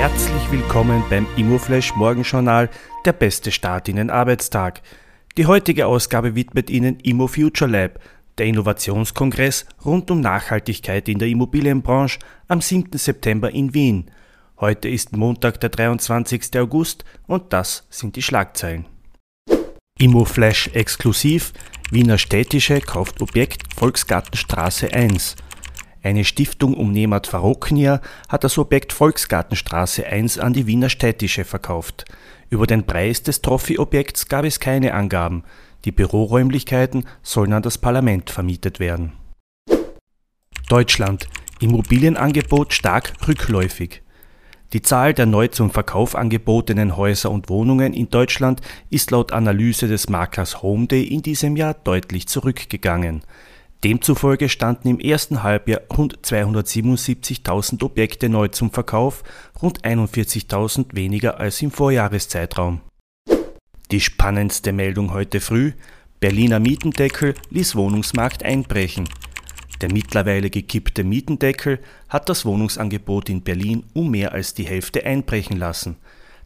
Herzlich willkommen beim Immoflash Morgenjournal, der beste Start in den Arbeitstag. Die heutige Ausgabe widmet Ihnen Immo Future Lab, der Innovationskongress rund um Nachhaltigkeit in der Immobilienbranche am 7. September in Wien. Heute ist Montag, der 23. August und das sind die Schlagzeilen. Immoflash exklusiv, Wiener Städtische kauft Objekt Volksgartenstraße 1. Eine Stiftung um Nemat Faroknia hat das Objekt Volksgartenstraße 1 an die Wiener Städtische verkauft. Über den Preis des Trophy-Objekts gab es keine Angaben. Die Büroräumlichkeiten sollen an das Parlament vermietet werden. Deutschland. Immobilienangebot stark rückläufig. Die Zahl der neu zum Verkauf angebotenen Häuser und Wohnungen in Deutschland ist laut Analyse des Maklers Homeday in diesem Jahr deutlich zurückgegangen. Demzufolge standen im ersten Halbjahr rund 277.000 Objekte neu zum Verkauf, rund 41.000 weniger als im Vorjahreszeitraum. Die spannendste Meldung heute früh: Berliner Mietendeckel ließ Wohnungsmarkt einbrechen. Der mittlerweile gekippte Mietendeckel hat das Wohnungsangebot in Berlin um mehr als die Hälfte einbrechen lassen.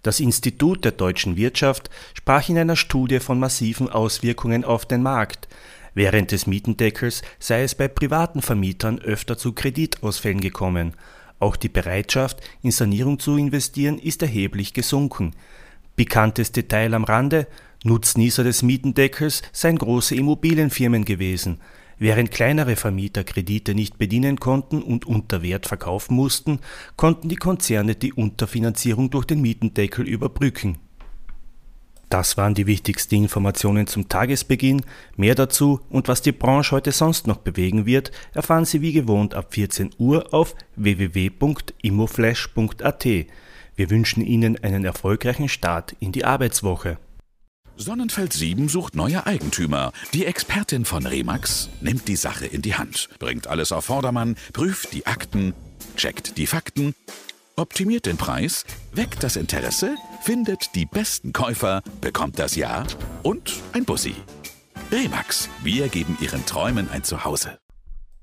Das Institut der deutschen Wirtschaft sprach in einer Studie von massiven Auswirkungen auf den Markt. Während des Mietendeckels sei es bei privaten Vermietern öfter zu Kreditausfällen gekommen. Auch die Bereitschaft, in Sanierung zu investieren, ist erheblich gesunken. Bekanntes Detail am Rande: Nutznießer des Mietendeckels seien große Immobilienfirmen gewesen. Während kleinere Vermieter Kredite nicht bedienen konnten und unter Wert verkaufen mussten, konnten die Konzerne die Unterfinanzierung durch den Mietendeckel überbrücken das waren die wichtigsten Informationen zum Tagesbeginn. Mehr dazu und was die Branche heute sonst noch bewegen wird, erfahren Sie wie gewohnt ab 14 Uhr auf www.immoflash.at. Wir wünschen Ihnen einen erfolgreichen Start in die Arbeitswoche. Sonnenfeld 7 sucht neue Eigentümer. Die Expertin von Remax nimmt die Sache in die Hand, bringt alles auf Vordermann, prüft die Akten, checkt die Fakten optimiert den Preis, weckt das Interesse, findet die besten Käufer, bekommt das Ja und ein Bussi. Remax, wir geben Ihren Träumen ein Zuhause.